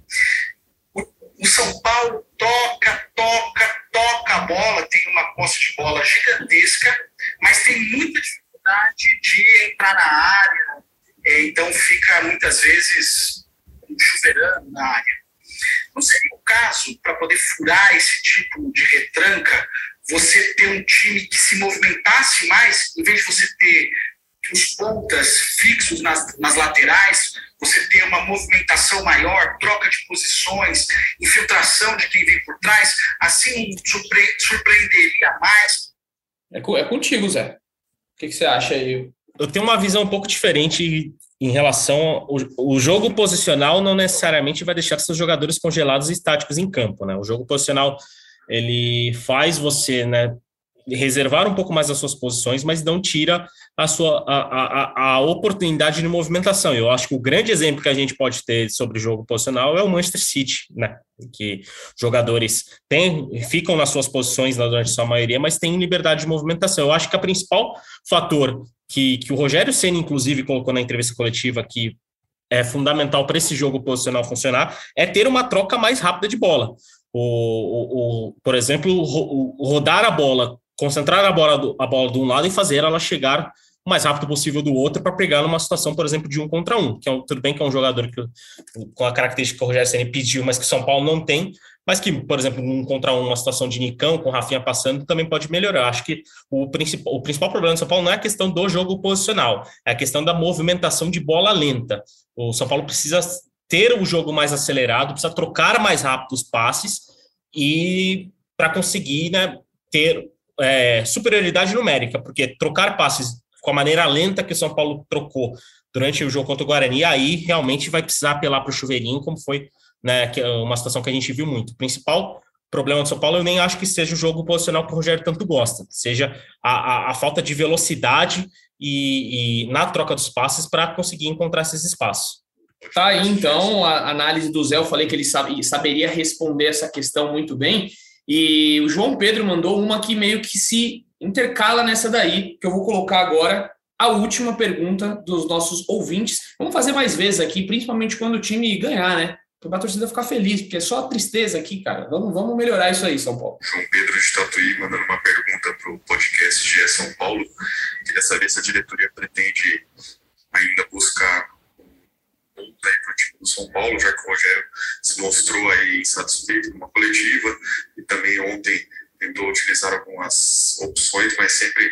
o São Paulo toca, toca, toca a bola, tem uma posse de bola gigantesca, mas tem muita dificuldade de entrar na área, é, então fica muitas vezes chuveirando na área. Não seria o caso, para poder furar esse tipo de retranca, você ter um time que se movimentasse mais, em vez de você ter os pontas fixos nas, nas laterais, você ter uma movimentação maior, troca de posições, infiltração de quem vem por trás, assim surpre surpreenderia mais. É, é contigo, Zé. O que, que você acha aí? Eu tenho uma visão um pouco diferente em relação o, o jogo posicional não necessariamente vai deixar seus jogadores congelados e estáticos em campo, né? O jogo posicional ele faz você, né, reservar um pouco mais as suas posições, mas não tira a sua a, a, a oportunidade de movimentação. Eu acho que o grande exemplo que a gente pode ter sobre o jogo posicional é o Manchester City, né? Que jogadores têm, ficam nas suas posições durante sua maioria, mas têm liberdade de movimentação. Eu acho que o principal fator que, que o Rogério Senna, inclusive, colocou na entrevista coletiva que é fundamental para esse jogo posicional funcionar, é ter uma troca mais rápida de bola. O, o, o por exemplo, o, rodar a bola, concentrar a bola, do, a bola de um lado e fazer ela chegar o mais rápido possível do outro para pegar numa situação, por exemplo, de um contra um, que é um, tudo bem que é um jogador que, com a característica que o Rogério Senna pediu, mas que o São Paulo não tem, mas que, por exemplo, um contra um, uma situação de Nicão, com Rafinha passando, também pode melhorar. Acho que o principal, o principal problema do São Paulo não é a questão do jogo posicional, é a questão da movimentação de bola lenta. O São Paulo precisa ter o jogo mais acelerado, precisa trocar mais rápido os passes e para conseguir né, ter é, superioridade numérica, porque trocar passes com a maneira lenta que o São Paulo trocou durante o jogo contra o Guarani, aí realmente vai precisar apelar para o chuveirinho, como foi né, é uma situação que a gente viu muito. O principal problema do São Paulo, eu nem acho que seja o jogo posicional que o Rogério tanto gosta, seja a, a, a falta de velocidade e, e, na troca dos passes para conseguir encontrar esses espaços. Tá aí, então, a análise do Zé, eu falei que ele sabe, saberia responder essa questão muito bem, e o João Pedro mandou uma que meio que se intercala nessa daí, que eu vou colocar agora, a última pergunta dos nossos ouvintes. Vamos fazer mais vezes aqui, principalmente quando o time ganhar, né? para a torcida ficar feliz, porque é só tristeza aqui, cara. Vamos, vamos melhorar isso aí, São Paulo. João Pedro de Tatuí mandando uma pergunta para o podcast de São Paulo. Queria saber se a diretoria pretende ainda buscar um ponta para o São Paulo, já que o Rogério se mostrou aí insatisfeito com uma coletiva e também ontem tentou utilizar algumas opções, mas sempre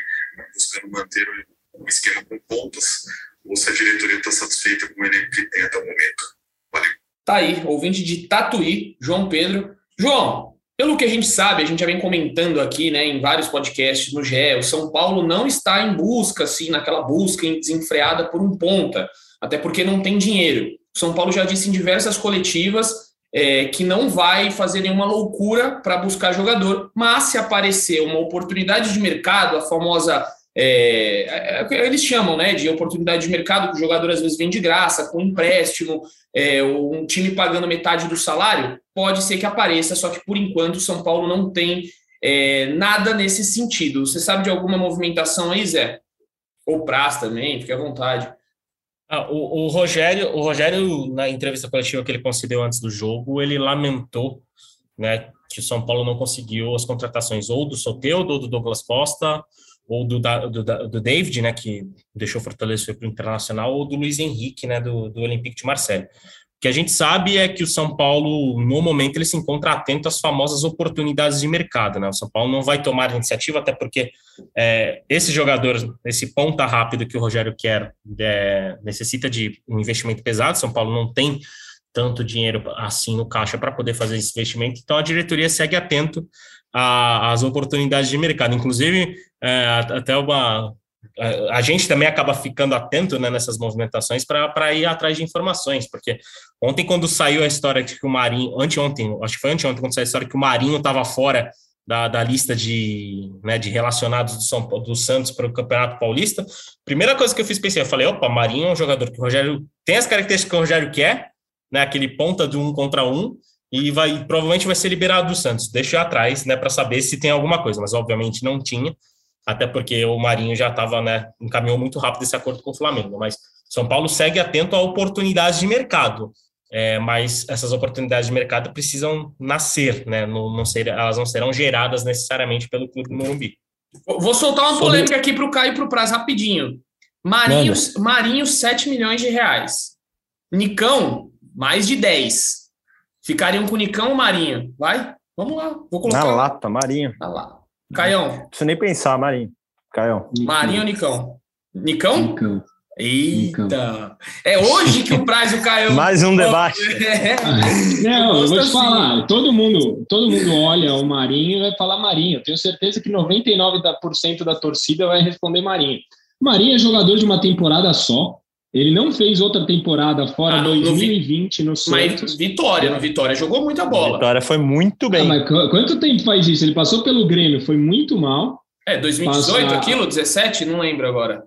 buscando manter o esquema com pontas, ou se a diretoria está satisfeita com o elenco que tem até o momento. Valeu. Tá aí, ouvinte de Tatuí, João Pedro. João, pelo que a gente sabe, a gente já vem comentando aqui, né, em vários podcasts no GE, o São Paulo não está em busca, assim, naquela busca desenfreada por um ponta, até porque não tem dinheiro. São Paulo já disse em diversas coletivas é, que não vai fazer nenhuma loucura para buscar jogador, mas se aparecer uma oportunidade de mercado, a famosa é, é, é, eles chamam né, de oportunidade de mercado, que o jogador às vezes vem de graça, com empréstimo, é, um time pagando metade do salário, pode ser que apareça, só que por enquanto o São Paulo não tem é, nada nesse sentido. Você sabe de alguma movimentação aí, Zé? Ou Praz também, fique à vontade. Ah, o, o, Rogério, o Rogério, na entrevista coletiva que ele concedeu antes do jogo, ele lamentou né, que o São Paulo não conseguiu as contratações ou do Soteldo ou do Douglas Costa ou do, do, do David, né, que deixou Fortaleza para o Internacional, ou do Luiz Henrique, né, do, do Olympique de Marseille. Que a gente sabe é que o São Paulo, no momento, ele se encontra atento às famosas oportunidades de mercado. Né? O São Paulo não vai tomar iniciativa, até porque é, esse jogador, esse ponta rápido que o Rogério quer, é, necessita de um investimento pesado. São Paulo não tem tanto dinheiro assim no caixa para poder fazer esse investimento, então a diretoria segue atento às oportunidades de mercado. Inclusive, é, até uma. A, gente também acaba ficando atento né, nessas movimentações para ir atrás de informações, porque ontem, quando saiu a história de que o Marinho, anteontem, acho que foi anteontem, quando saiu a história que o Marinho estava fora da, da, lista de, né, de relacionados do, São, do Santos para o Campeonato Paulista, primeira coisa que eu fiz, pensei, eu falei, opa, Marinho é um jogador que o Rogério tem as características que o Rogério quer, né, aquele ponta de um contra um, e vai provavelmente vai ser liberado do Santos. Deixa eu atrás, né, para saber se tem alguma coisa, mas obviamente não tinha até porque o Marinho já estava, né, encaminhou muito rápido esse acordo com o Flamengo, mas São Paulo segue atento a oportunidades de mercado, é, mas essas oportunidades de mercado precisam nascer, né, não, não ser, elas não serão geradas necessariamente pelo Clube do Morumbi. Vou soltar uma polêmica aqui para o Caio e para o Praz rapidinho. Marinho, Marinho, 7 milhões de reais. Nicão, mais de 10. Ficariam com Nicão ou Marinho? Vai? Vamos lá. Vou colocar. Na lata, Marinho. Na lata. Caião. Não precisa nem pensar, Marinho. Caião. Marinho ou Nicão? Nicão? Nicão. Eita! É hoje que o Praz e o Caião. Mais um debate. <laughs> É. Não, eu vou te assim. falar. Todo mundo, todo mundo olha o Marinho e vai falar Marinho. Eu tenho certeza que 99% da torcida vai responder Marinho. Marinho é jogador de uma temporada só. Ele não fez outra temporada fora ah, 2020 no, Santos. Mas Vitória, no Vitória jogou muita bola. Vitória foi muito bem. Ah, mas quanto tempo faz isso? Ele passou pelo Grêmio, foi muito mal. É, 2018 Passa... aquilo, 17, não lembro agora.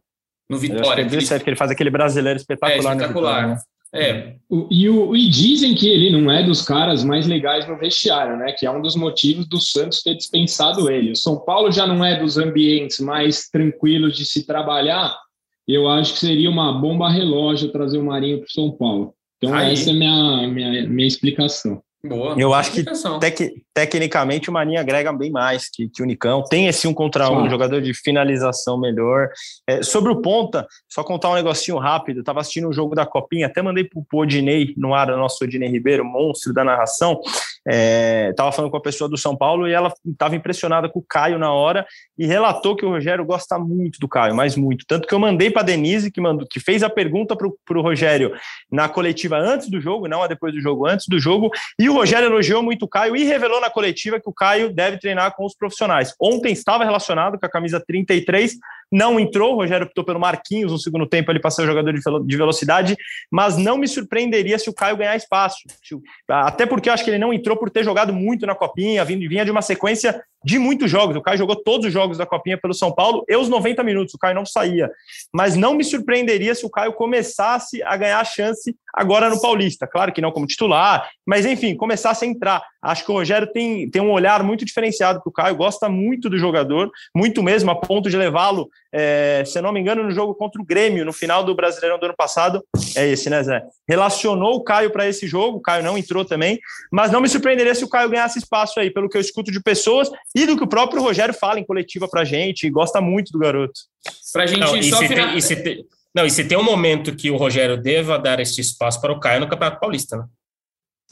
No Vitória. 17, que ele faz aquele brasileiro espetacular. É, espetacular. Vitória, né? É. O, e, o, e dizem que ele não é dos caras mais legais no vestiário, né? Que é um dos motivos do Santos ter dispensado ele. O São Paulo já não é dos ambientes mais tranquilos de se trabalhar, eu acho que seria uma bomba relógio trazer o Marinho para o São Paulo. Então, Aí. essa é a minha, minha, minha explicação. Boa, eu acho que tec, tecnicamente o Marinho agrega bem mais que, que o Nicão. Tem esse um contra um, um jogador de finalização melhor. É, sobre o ponta, só contar um negocinho rápido. Estava assistindo um jogo da Copinha, até mandei para o Odinei no ar, o nosso Odinei Ribeiro, monstro da narração. Estava é, falando com a pessoa do São Paulo e ela estava impressionada com o Caio na hora e relatou que o Rogério gosta muito do Caio, mas muito. Tanto que eu mandei para a Denise, que, mandou, que fez a pergunta para o Rogério na coletiva antes do jogo, não a depois do jogo, antes do jogo, e o Rogério elogiou muito o Caio e revelou na coletiva que o Caio deve treinar com os profissionais. Ontem estava relacionado com a camisa 33, não entrou, o Rogério optou pelo Marquinhos no segundo tempo, ele passou jogador de velocidade, mas não me surpreenderia se o Caio ganhar espaço. Até porque eu acho que ele não entrou por ter jogado muito na Copinha, vinha de uma sequência de muitos jogos. O Caio jogou todos os jogos da Copinha pelo São Paulo e os 90 minutos. O Caio não saía. Mas não me surpreenderia se o Caio começasse a ganhar chance agora no Paulista. Claro que não como titular, mas enfim, começasse a entrar. Acho que o Rogério tem, tem um olhar muito diferenciado para o Caio, gosta muito do jogador, muito mesmo, a ponto de levá-lo, é, se eu não me engano, no jogo contra o Grêmio, no final do Brasileirão do ano passado. É esse, né, Zé? Relacionou o Caio para esse jogo, o Caio não entrou também, mas não me surpreenderia se o Caio ganhasse espaço aí, pelo que eu escuto de pessoas e do que o próprio Rogério fala em coletiva para gente, gosta muito do garoto. Para gente não, e, se tem, e, se tem, Não, e se tem um momento que o Rogério deva dar esse espaço para o Caio no Campeonato Paulista, né?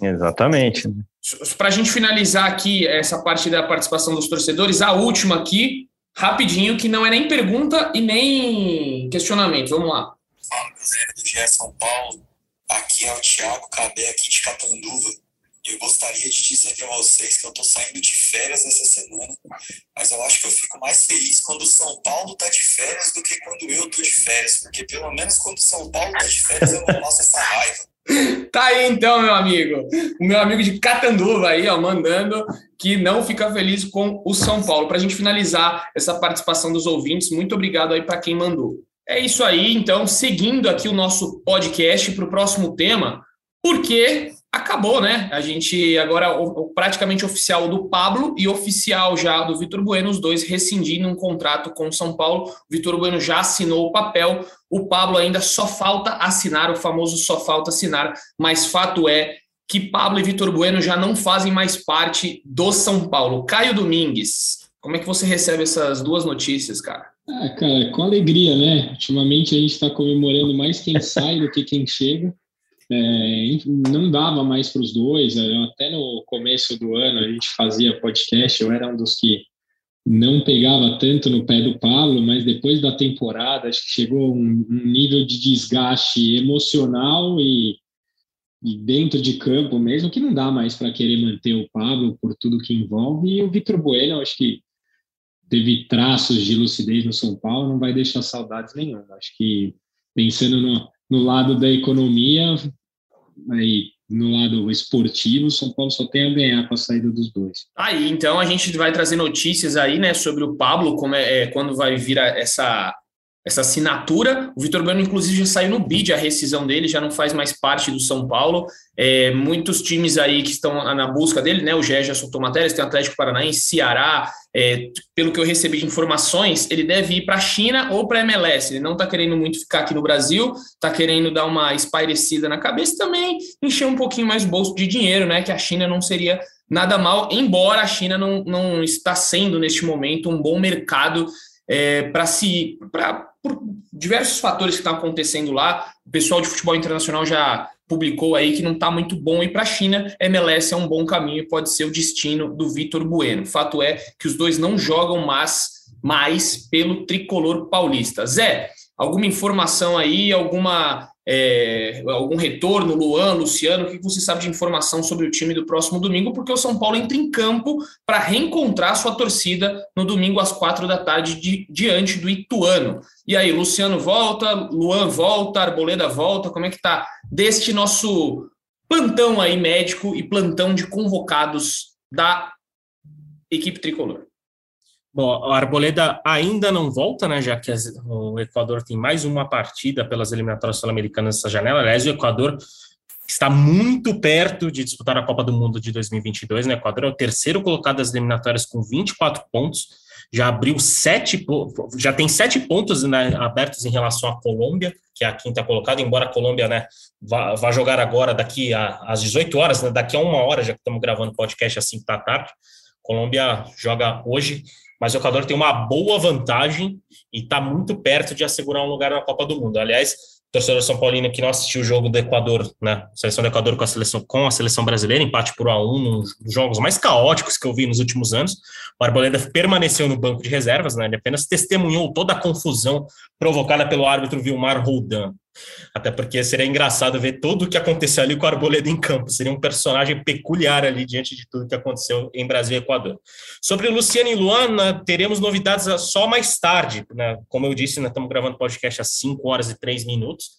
Exatamente. Para a gente finalizar aqui essa parte da participação dos torcedores, a última aqui, rapidinho, que não é nem pergunta e nem questionamento. Vamos lá. Fala, galera do GE São Paulo. Aqui é o Thiago Cabé, aqui de Catanduva. Eu gostaria de dizer para vocês que eu estou saindo de férias essa semana, mas eu acho que eu fico mais feliz quando o São Paulo está de férias do que quando eu estou de férias, porque pelo menos quando o São Paulo está de férias eu não passo essa raiva. Tá aí então, meu amigo. O meu amigo de Catanduva aí, ó, mandando que não fica feliz com o São Paulo. Para a gente finalizar essa participação dos ouvintes, muito obrigado aí para quem mandou. É isso aí, então, seguindo aqui o nosso podcast para o próximo tema, porque acabou, né? A gente agora o, praticamente oficial do Pablo e oficial já do Vitor Bueno, os dois rescindindo um contrato com o São Paulo. O Vitor Bueno já assinou o papel, o Pablo ainda só falta assinar, o famoso só falta assinar, mas fato é que Pablo e Vitor Bueno já não fazem mais parte do São Paulo. Caio Domingues, como é que você recebe essas duas notícias, cara? Ah, cara, com alegria, né? Ultimamente a gente está comemorando mais quem <laughs> sai do que quem chega. É, não dava mais para os dois. É, até no começo do ano a gente fazia podcast, eu era um dos que não pegava tanto no pé do Pablo, mas depois da temporada acho que chegou um, um nível de desgaste emocional e, e, dentro de campo mesmo que não dá mais para querer manter o Pablo por tudo que envolve. E o Vitor Bueno, acho que teve traços de lucidez no São Paulo, não vai deixar saudades nenhuma. Acho que pensando no, no lado da economia, aí no lado esportivo, São Paulo só tem a ganhar com a saída dos dois. Aí, então a gente vai trazer notícias aí, né, sobre o Pablo, como é, é quando vai vir essa essa assinatura. O Vitor Bueno, inclusive, já saiu no bid a rescisão dele, já não faz mais parte do São Paulo. É, muitos times aí que estão na busca dele, né? O Gé já soltou matérias, tem Atlético Paranaense, Ceará. É, pelo que eu recebi de informações, ele deve ir para a China ou para a MLS. Ele não está querendo muito ficar aqui no Brasil, está querendo dar uma espairecida na cabeça e também encher um pouquinho mais o bolso de dinheiro, né? Que a China não seria nada mal, embora a China não, não está sendo, neste momento, um bom mercado é, para se. Pra, por diversos fatores que estão acontecendo lá. O pessoal de futebol internacional já publicou aí que não está muito bom ir para a China. MLS é um bom caminho, pode ser o destino do Vitor Bueno. Fato é que os dois não jogam mais, mais pelo tricolor paulista. Zé, alguma informação aí, alguma é, algum retorno, Luan, Luciano, o que você sabe de informação sobre o time do próximo domingo? Porque o São Paulo entra em campo para reencontrar sua torcida no domingo às quatro da tarde di, diante do Ituano. E aí, Luciano volta, Luan volta, Arboleda volta, como é que tá deste nosso plantão aí médico e plantão de convocados da equipe tricolor? Bom, a Arboleda ainda não volta, né, já que o Equador tem mais uma partida pelas eliminatórias sul-americanas nessa janela. Aliás, o Equador está muito perto de disputar a Copa do Mundo de 2022. Né? O Equador é o terceiro colocado das eliminatórias com 24 pontos, já abriu sete, já tem sete pontos né, abertos em relação à Colômbia, que é a quinta colocada, embora a Colômbia né, vá, vá jogar agora daqui a, às 18 horas, né, daqui a uma hora, já que estamos gravando o podcast às 5 da tarde. Colômbia joga hoje mas o Equador tem uma boa vantagem e está muito perto de assegurar um lugar na Copa do Mundo. Aliás, torcedor São Paulino que não assistiu o jogo do Equador, né? Seleção do Equador com a seleção, com a seleção brasileira, empate por 1 a 1 nos jogos mais caóticos que eu vi nos últimos anos. O Arboleda permaneceu no banco de reservas, né? Ele apenas testemunhou toda a confusão provocada pelo árbitro Vilmar Roldan. Até porque seria engraçado ver tudo o que aconteceu ali com o Arboleda em campo. Seria um personagem peculiar ali diante de tudo que aconteceu em Brasil e Equador. Sobre Luciano e Luana, teremos novidades só mais tarde. Né? Como eu disse, estamos gravando podcast às 5 horas e 3 minutos.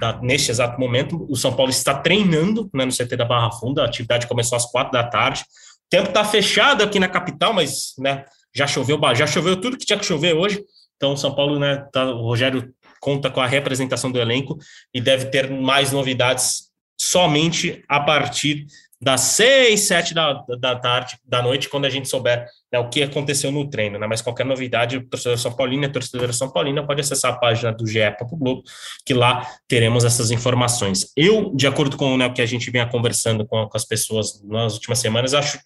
Tá? Neste exato momento, o São Paulo está treinando né, no CT da Barra Funda. A atividade começou às 4 da tarde. Tempo está fechado aqui na capital, mas né, já choveu, já choveu tudo que tinha que chover hoje. Então, São Paulo, né, tá, o Rogério conta com a representação do elenco e deve ter mais novidades somente a partir das seis, sete da, da tarde, da noite, quando a gente souber né, o que aconteceu no treino. Né? Mas qualquer novidade, o torcedor São Paulino a torcedora São Paulina pode acessar a página do GE. Globo, que lá teremos essas informações. Eu, de acordo com né, o que a gente vinha conversando com, com as pessoas nas últimas semanas, acho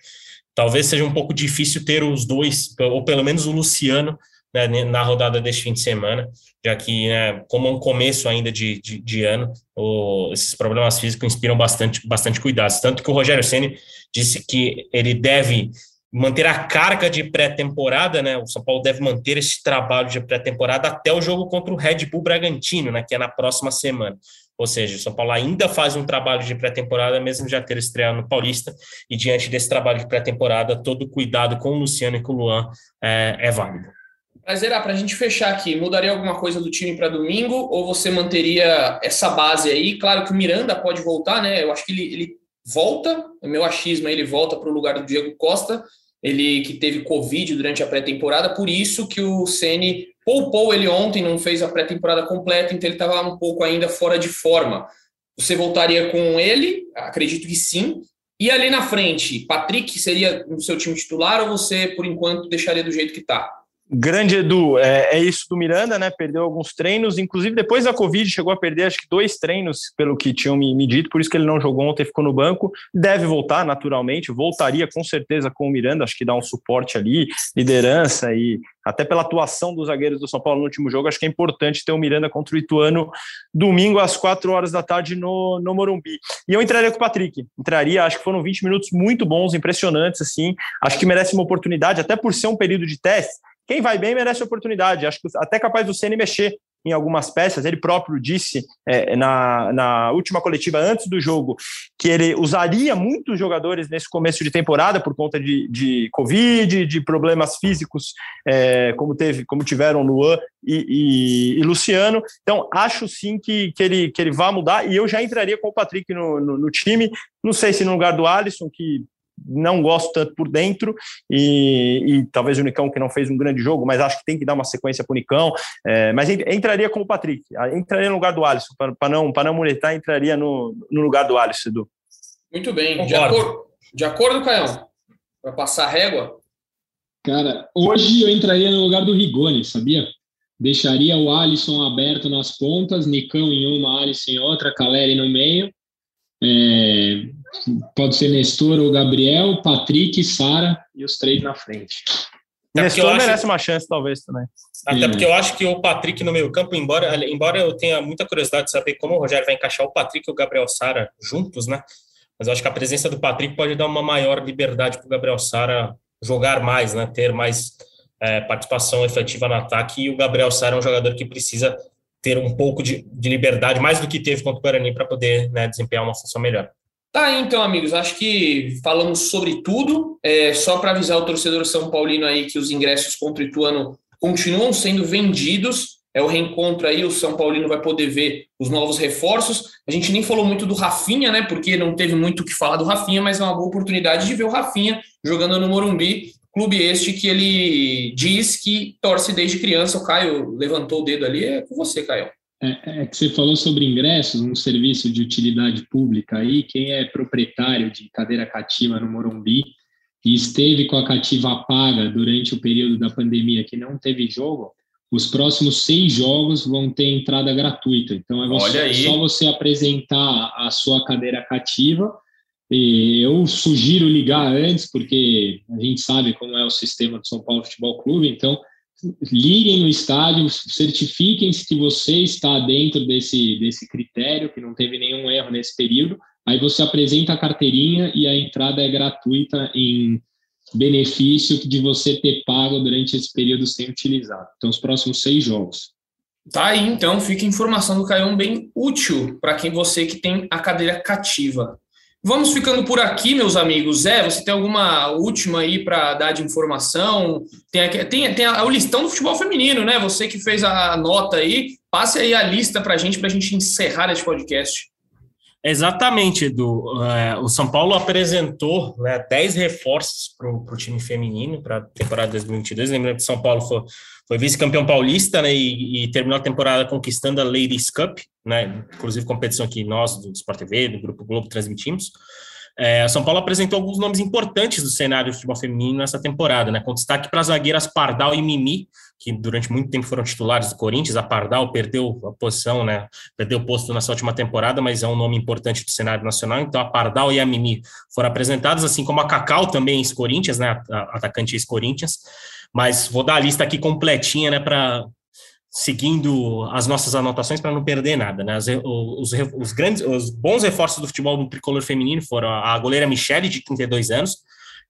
talvez seja um pouco difícil ter os dois, ou pelo menos o Luciano, né, na rodada deste fim de semana, já que, né, como um começo ainda de, de, de ano, o, esses problemas físicos inspiram bastante, bastante cuidados. Tanto que o Rogério Ceni disse que ele deve manter a carga de pré-temporada, né? O São Paulo deve manter esse trabalho de pré-temporada até o jogo contra o Red Bull Bragantino, né? Que é na próxima semana. Ou seja, o São Paulo ainda faz um trabalho de pré-temporada, mesmo já ter estreado no Paulista, e diante desse trabalho de pré-temporada, todo cuidado com o Luciano e com o Luan é, é válido. Mas era para a gente fechar aqui, mudaria alguma coisa do time para domingo ou você manteria essa base aí? Claro que o Miranda pode voltar, né? Eu acho que ele, ele volta, o meu achismo ele volta para o lugar do Diego Costa, ele que teve Covid durante a pré-temporada, por isso que o Ceni poupou ele ontem, não fez a pré-temporada completa, então ele estava um pouco ainda fora de forma. Você voltaria com ele? Acredito que sim. E ali na frente, Patrick seria no seu time titular ou você, por enquanto, deixaria do jeito que está? Grande Edu, é, é, isso do Miranda, né? Perdeu alguns treinos, inclusive depois da Covid chegou a perder acho que dois treinos, pelo que tinham me, me dito, por isso que ele não jogou ontem, ficou no banco. Deve voltar naturalmente, voltaria com certeza com o Miranda, acho que dá um suporte ali, liderança e até pela atuação dos zagueiros do São Paulo no último jogo, acho que é importante ter o Miranda contra o Ituano domingo às quatro horas da tarde no, no Morumbi. E eu entraria com o Patrick, entraria, acho que foram 20 minutos muito bons, impressionantes, assim, acho que merece uma oportunidade, até por ser um período de teste quem vai bem merece oportunidade. Acho que até capaz do Ceni mexer em algumas peças. Ele próprio disse é, na, na última coletiva antes do jogo que ele usaria muitos jogadores nesse começo de temporada por conta de, de Covid, de problemas físicos, é, como teve, como tiveram Luan e, e, e, Luciano. Então, acho sim que, que, ele, que ele vai mudar, e eu já entraria com o Patrick no, no, no time. Não sei se no lugar do Alisson, que não gosto tanto por dentro, e, e, talvez o Nicão que não fez um grande jogo, mas acho que tem que dar uma sequência para o Nicão, é, mas entraria como o Patrick, entraria no lugar do Alisson, para não, não muretar, entraria no, no lugar do Alisson, Edu. Muito bem, de acordo, de acordo, Caião? Para passar régua? Cara, hoje eu entraria no lugar do Rigoni, sabia? Deixaria o Alisson aberto nas pontas, Nicão em uma, Alisson em outra, Caleri no meio, é, pode ser Nestor ou Gabriel, Patrick, Sara e os três na frente. Nestor acho... merece uma chance, talvez, também. Até é. porque eu acho que o Patrick no meio campo, embora, embora eu tenha muita curiosidade de saber como o Rogério vai encaixar o Patrick e o Gabriel Sara juntos, né? Mas eu acho que a presença do Patrick pode dar uma maior liberdade para o Gabriel Sara jogar mais, né? Ter mais é, participação efetiva no ataque. E o Gabriel Sara é um jogador que precisa ter um pouco de, de liberdade, mais do que teve contra o Guarani, para poder né, desempenhar uma função melhor. Tá aí, então, amigos. Acho que falamos sobre tudo. É, só para avisar o torcedor São Paulino aí que os ingressos contra o Ituano continuam sendo vendidos. É o reencontro aí, o São Paulino vai poder ver os novos reforços. A gente nem falou muito do Rafinha, né? Porque não teve muito o que falar do Rafinha, mas é uma boa oportunidade de ver o Rafinha jogando no Morumbi. Clube este que ele diz que torce desde criança. O Caio levantou o dedo ali. É com você, Caio. É, é, que você falou sobre ingressos, um serviço de utilidade pública aí. Quem é proprietário de cadeira cativa no Morumbi e esteve com a cativa paga durante o período da pandemia que não teve jogo, os próximos seis jogos vão ter entrada gratuita. Então é você, só você apresentar a sua cadeira cativa e eu sugiro ligar antes, porque a gente sabe como é o sistema do São Paulo Futebol Clube, então liguem no estádio, certifiquem-se que você está dentro desse, desse critério, que não teve nenhum erro nesse período. Aí você apresenta a carteirinha e a entrada é gratuita em benefício de você ter pago durante esse período sem utilizar. Então, os próximos seis jogos. Tá aí, então, fica informação do Caião bem útil para quem você que tem a cadeira cativa. Vamos ficando por aqui, meus amigos. Zé, você tem alguma última aí para dar de informação? Tem, tem, tem o listão do futebol feminino, né? Você que fez a nota aí, passe aí a lista para a gente, para a gente encerrar esse podcast. Exatamente, Edu. É, o São Paulo apresentou né, 10 reforços para o time feminino para a temporada 2022. Lembrando que o São Paulo foi foi vice-campeão paulista né, e, e, terminou a temporada conquistando a Ladies Cup, né, inclusive competição que nós do Sport TV, do Grupo Globo, transmitimos. É, São Paulo apresentou alguns nomes importantes do cenário do futebol feminino nessa temporada, né, com destaque para as zagueiras Pardal e Mimi, que durante muito tempo foram titulares do Corinthians. A Pardal perdeu a posição, né, perdeu o posto nessa última temporada, mas é um nome importante do cenário nacional. Então a Pardal e a Mimi foram apresentadas, assim como a Cacau também ex-Corinthians, né, atacante ex-Corinthians. Mas vou dar a lista aqui completinha, né, para seguindo as nossas anotações para não perder nada, né? Os, os, os, grandes, os bons reforços do futebol no tricolor feminino foram a goleira Michele, de 32 anos,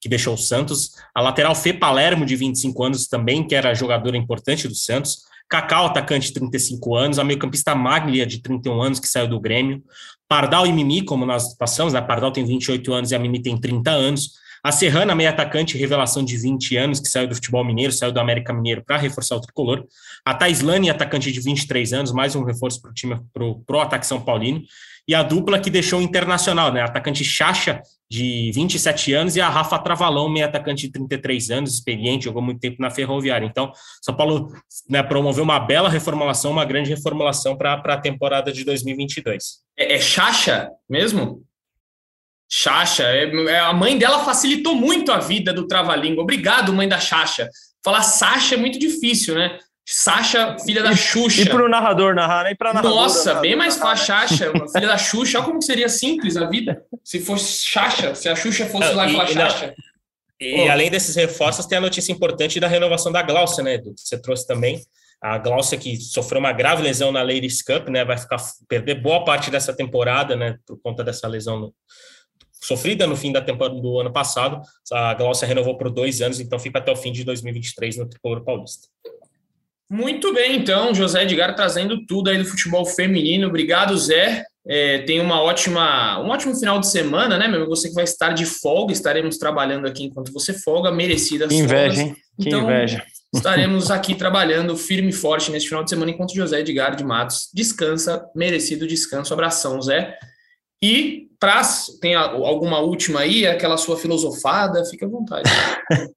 que deixou o Santos, a lateral Fê Palermo, de 25 anos, também, que era jogadora importante do Santos, Cacau, atacante de 35 anos, a meio-campista Maglia, de 31 anos, que saiu do Grêmio, Pardal e Mimi, como nós passamos, né? Pardal tem 28 anos e a Mimi tem 30 anos, a Serrana, meia atacante, revelação de 20 anos, que saiu do futebol mineiro, saiu do América Mineiro para reforçar o tricolor. A Taislane, atacante de 23 anos, mais um reforço para o time, para o ataque São Paulino. E a dupla que deixou o internacional, né? Atacante Chacha, de 27 anos, e a Rafa Travalão, meia atacante de 33 anos, experiente, jogou muito tempo na Ferroviária. Então, São Paulo né, promoveu uma bela reformulação, uma grande reformulação para a temporada de 2022. É, é Chacha mesmo? Xaxa, é, é, a mãe dela facilitou muito a vida do trava-língua. Obrigado, mãe da Xaxa. Falar Sasha é muito difícil, né? Sasha, filha da Xuxa. E para o narrador narrar, nem para narrador. Nossa, narrador, bem mais fácil, Xaxa, filha da Xuxa. Olha como seria simples a vida se fosse Xaxa, se a Xuxa fosse lá e falar Xaxa. E, e além desses reforços, tem a notícia importante da renovação da Glaucia, né, Edu? Você trouxe também. A Glaucia, que sofreu uma grave lesão na Ladies Cup, né? Vai ficar perder boa parte dessa temporada, né? Por conta dessa lesão no, sofrida no fim da temporada do ano passado. A Glaucia renovou por dois anos, então fica até o fim de 2023 no Tricolor Paulista. Muito bem, então, José Edgar trazendo tudo aí do futebol feminino. Obrigado, Zé. É, tem uma ótima, um ótimo final de semana, né, meu? Você que vai estar de folga, estaremos trabalhando aqui enquanto você folga, merecida. Que inveja, hein? Que então, inveja. Estaremos aqui trabalhando firme e forte nesse final de semana, enquanto José Edgar de Matos descansa, merecido descanso. Abração, Zé. E pra, tem alguma última aí, aquela sua filosofada, fica à vontade. <laughs>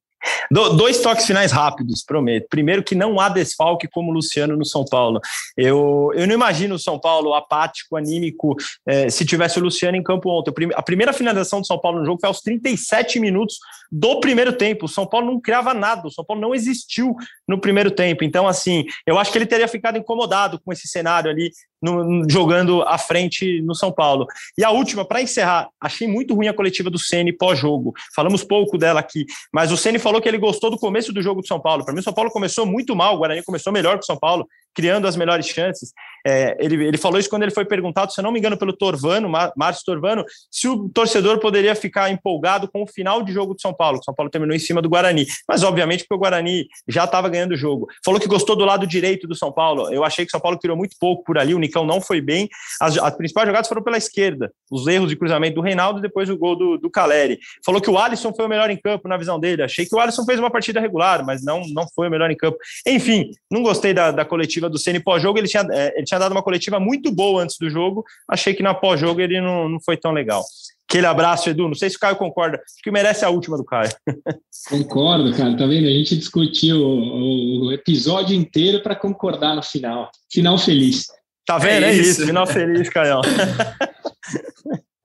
Do, dois toques finais rápidos, prometo. Primeiro, que não há desfalque como Luciano no São Paulo. Eu, eu não imagino o São Paulo apático, anímico, é, se tivesse o Luciano em campo ontem. A primeira finalização do São Paulo no jogo foi aos 37 minutos do primeiro tempo. O São Paulo não criava nada, o São Paulo não existiu no primeiro tempo. Então, assim, eu acho que ele teria ficado incomodado com esse cenário ali, no, jogando à frente no São Paulo. E a última, para encerrar, achei muito ruim a coletiva do Ceni pós-jogo. Falamos pouco dela aqui, mas o Ceni falou que ele gostou do começo do jogo do São Paulo. Para mim, o São Paulo começou muito mal, o Guarani começou melhor que o São Paulo, criando as melhores chances. É, ele, ele falou isso quando ele foi perguntado, se eu não me engano, pelo Torvano, Márcio Torvano, se o torcedor poderia ficar empolgado com o final de jogo do São Paulo. O São Paulo terminou em cima do Guarani, mas obviamente porque o Guarani já estava ganhando o jogo. Falou que gostou do lado direito do São Paulo. Eu achei que o São Paulo criou muito pouco por ali, o Nicão não foi bem. As, as principais jogadas foram pela esquerda, os erros de cruzamento do Reinaldo e depois o gol do, do Caleri. Falou que o Alisson foi o melhor em campo na visão dele. Achei que o Alisson fez uma partida regular, mas não, não foi o melhor em campo. Enfim, não gostei da, da coletiva do Ceni pós-jogo. Ele tinha, é, ele tinha dado uma coletiva muito boa antes do jogo. Achei que na pós-jogo ele não, não foi tão legal. Aquele abraço, Edu. Não sei se o Caio concorda. Acho que merece a última do Caio. <laughs> Concordo, cara. Tá vendo? A gente discutiu o, o episódio inteiro para concordar no final. Final feliz. Tá vendo? É, é isso. isso. Final feliz, Caio. <laughs>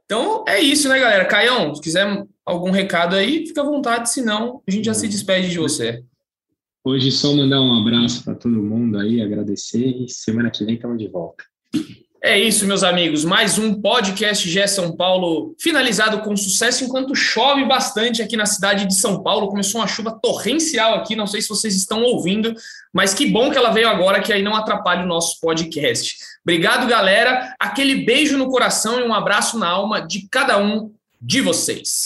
Então é isso, né, galera? Caião, se quiser algum recado aí, fica à vontade, senão a gente já se despede de você. Hoje só mandar um abraço para todo mundo aí, agradecer e semana que vem estamos de volta. É isso, meus amigos. Mais um podcast GE São Paulo finalizado com sucesso enquanto chove bastante aqui na cidade de São Paulo. Começou uma chuva torrencial aqui, não sei se vocês estão ouvindo, mas que bom que ela veio agora, que aí não atrapalha o nosso podcast. Obrigado, galera. Aquele beijo no coração e um abraço na alma de cada um de vocês.